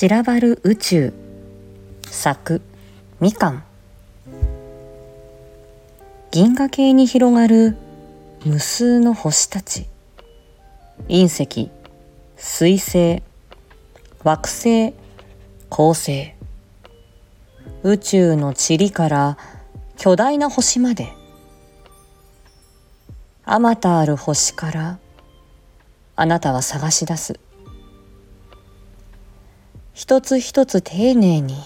散らばる宇宙。作みかん。銀河系に広がる無数の星たち。隕石水星惑星恒星。宇宙の塵から巨大な星まで。あまたある星からあなたは探し出す。一つ一つ丁寧に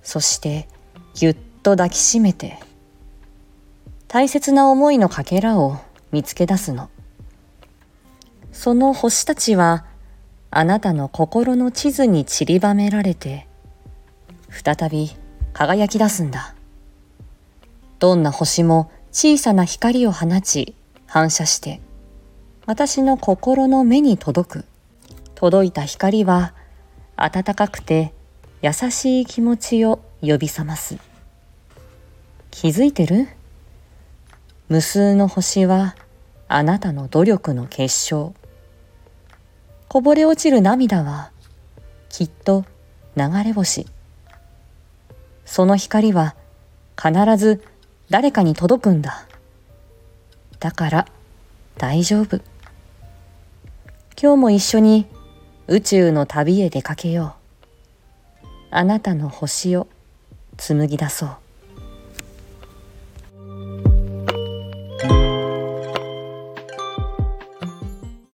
そしてぎゅっと抱きしめて大切な思いのかけらを見つけ出すの。その星たちはあなたの心の地図に散りばめられて再び輝き出すんだ。どんな星も小さな光を放ち反射して私の心の目に届く。届いた光は温かくて優しい気持ちを呼び覚ます。気づいてる？無数の星はあなたの努力の結晶。こぼれ落ちる涙はきっと流れ星。その光は必ず誰かに届くんだ。だから大丈夫。今日も一緒に宇宙の旅へ出かけよう。あなたの星を紡ぎ出そう。